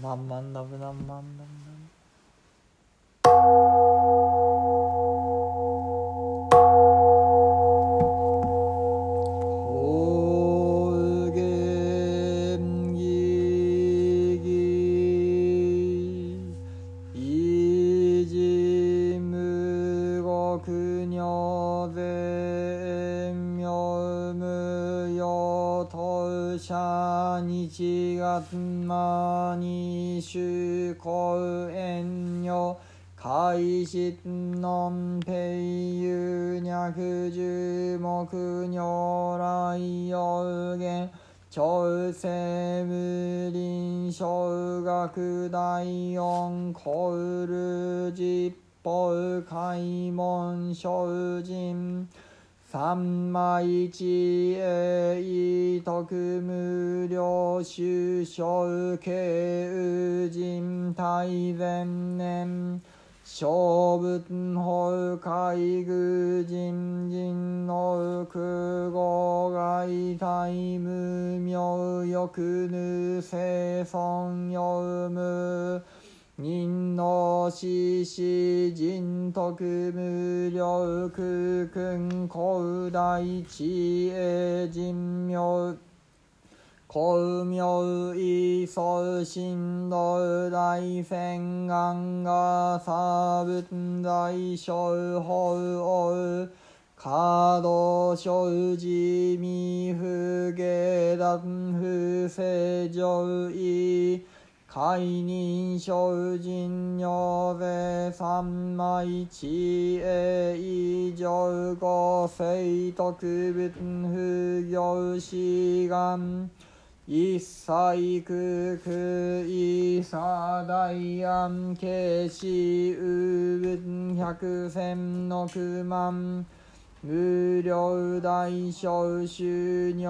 何万ノブ何万ノブ何万ラブ何万ラブ日月間開始のんぺいゆにゃくじゅもくにょらいようげん朝鮮無林小学第四コール実法開門精進三枚一栄徳無料首相慶人大前年小仏法海宮人人の空語外大無名欲ぬ生存読む。人の獅子人徳無力君古大知恵人名公明意祖神道大戦願が差分大小法王華道生寺未不下段不正上位解任精進尿税三枚知恵以上五世特別不行志願一切空空一差大安慶死右分百千の九万無料大小収入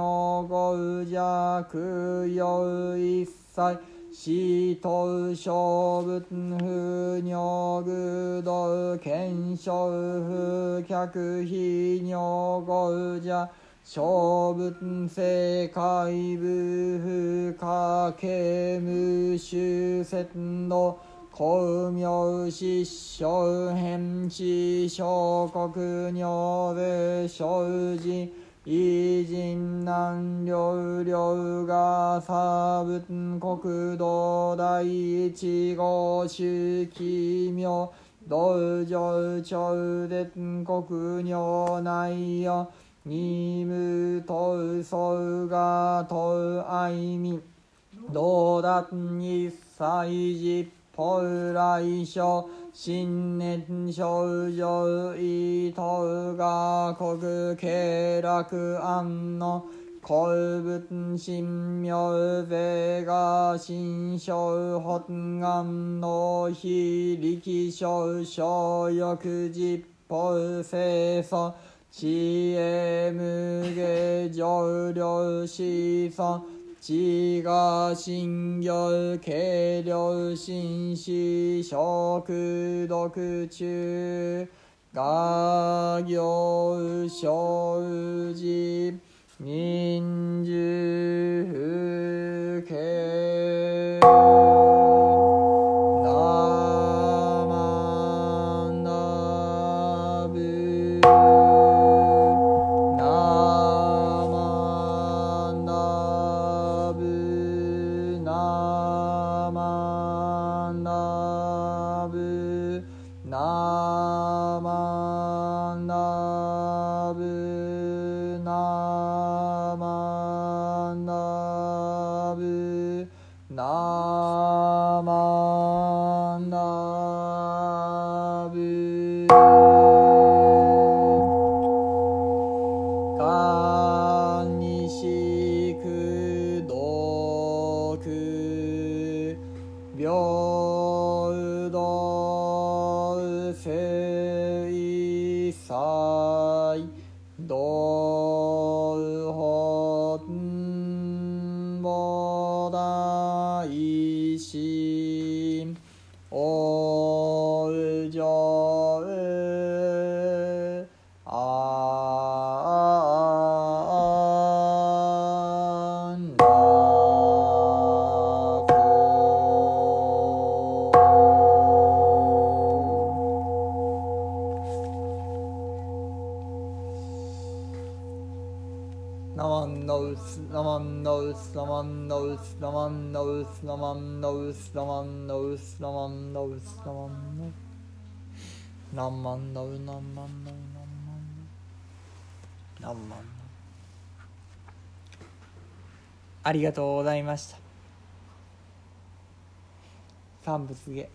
五弱用一切死と小仏不尿具道検証不客非尿語者小仏世界部不可刑無修説の公明失笑変死小国尿で生じ偉人南領領が差分国道第一号宗奇妙道場超絶国尿内よ二無と嘘がと愛民道達一切実法来所新年少女伊藤が国慶楽安の。古仏神妙税が新章本願の非力少小欲実法清楚知恵無下上量思想知が心行軽量心死食毒中画行小事人寿不 or ノウスナマンノウスナマンノウスナマンノウスナマンノウスナマンノウスナマンノウスナマンノウ何万ノウ何万ノウ何万ノウ何万ノウありがとうございました。三仏下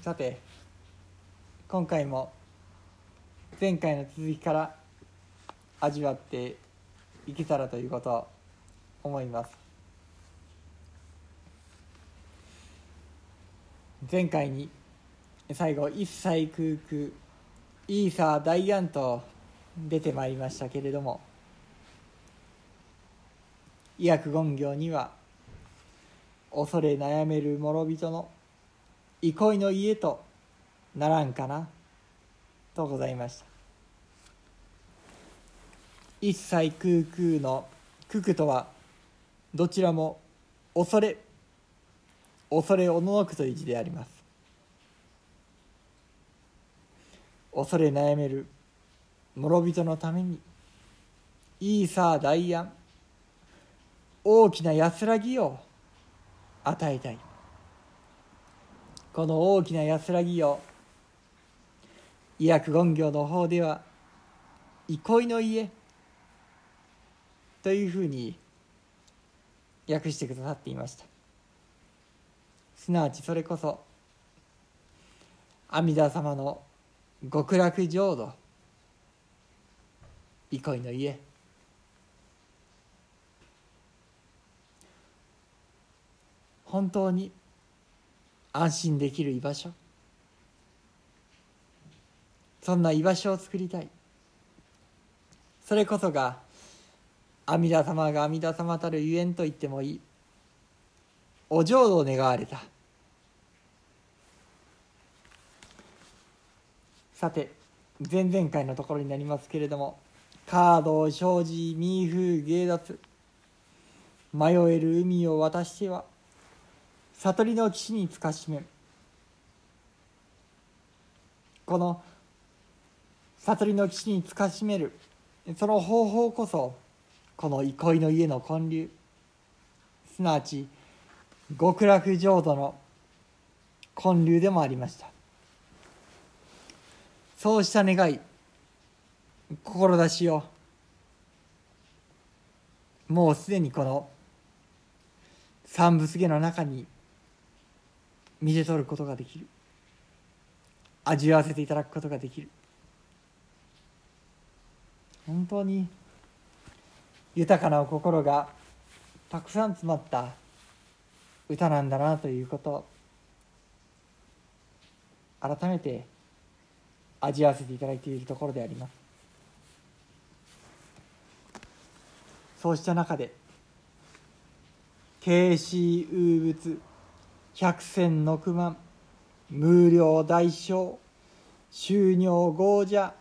さて今回も前回の続きから味わっていけたらということを思います。前回に最後一切空空イーサー大安と出てまいりましたけれども医薬言行には恐れ悩める諸人の憩いの家とならんかなとございました。一切空空の空空とはどちらも恐れ恐れおののくという字であります。恐れ悩める諸人のためにいいさあ大安大きな安らぎを与えたい。この大きな安らぎを医薬言行の方では憩いの家というふうに訳してくださっていました。すなわちそれこそ阿弥陀様の極楽浄土憩いの家。本当に安心できる居場所。そんな居場所を作りたい。それこそが阿弥陀様が阿弥陀様たるゆえんと言ってもいい。お浄土を願われた。さて前々回のところになりますけれどもカードを生じミーフー芸脱。迷える海を渡しては悟りの岸につかしめこの悟りの岸につかしめるその方法こそこの憩いの家の建立。すなわち極楽浄土の建立でもありました。そうした願い志をもうすでにこの三仏下の中に見せ取ることができる。味わわせていただくことができる。本当に豊かな心がたくさん詰まった歌なんだなということ改めて味わわせていただいているところであります。そうした中で「慶視有物百戦六万無料大小収入豪者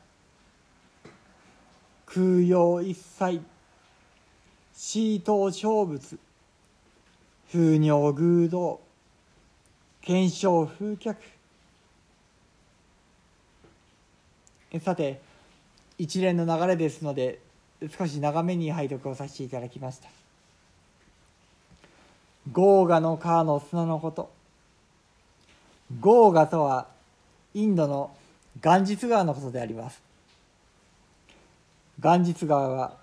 空用一切シート勝仏風尿偶道検証風客さて一連の流れですので少し長めに拝読をさせていただきました。ゴーガの川の砂のこと。ゴーガとはインドのガンジス川のことであります。ガンジス川は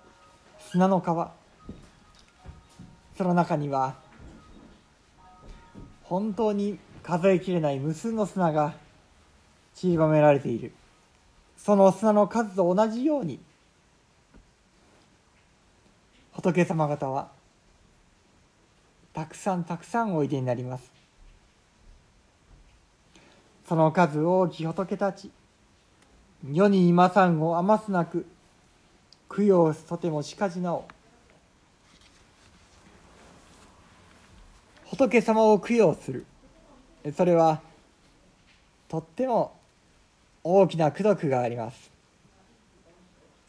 砂の川。その中には本当に数えきれない無数の砂が散りばめられている。その砂の数と同じように仏様方はたくさんたくさんおいでになります。その数大き仏たち世に今さんを余すなく供養すとてもしかじなお仏様を供養する。それはとっても大きな功徳があります。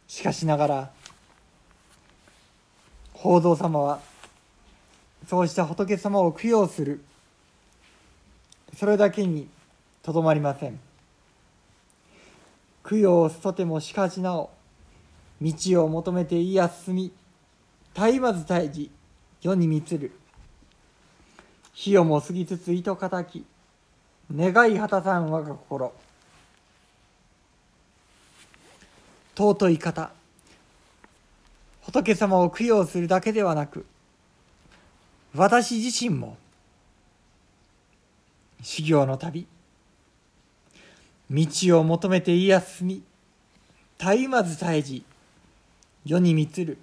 しかしながら法蔵様はそうした仏様を供養する。それだけにとどまりません。供養とてもしかしなお道を求めて家康進み絶えまず退治世に満つる。日夜も過ぎつつ糸かたき願い果たさん我が心。尊い方仏様を供養するだけではなく私自身も修行の旅道を求めて家康み絶えまず絶えじ世に満つる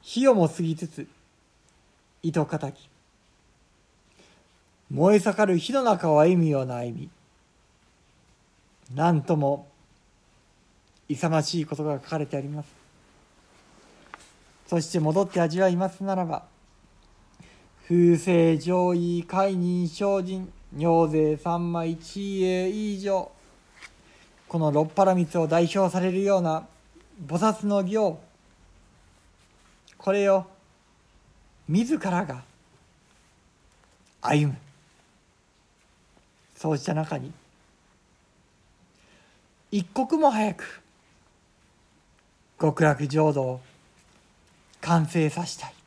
日夜も過ぎつつ糸かたき燃え盛る火の中を歩むような歩み。なんとも勇ましいことが書かれてあります。そして戻って味わいますならば風星上位解任精進尿税三枚地位以上この六波羅蜜を代表されるような菩薩の行これを自らが歩む。そうした中に。一刻も早く極楽浄土を完成させたい。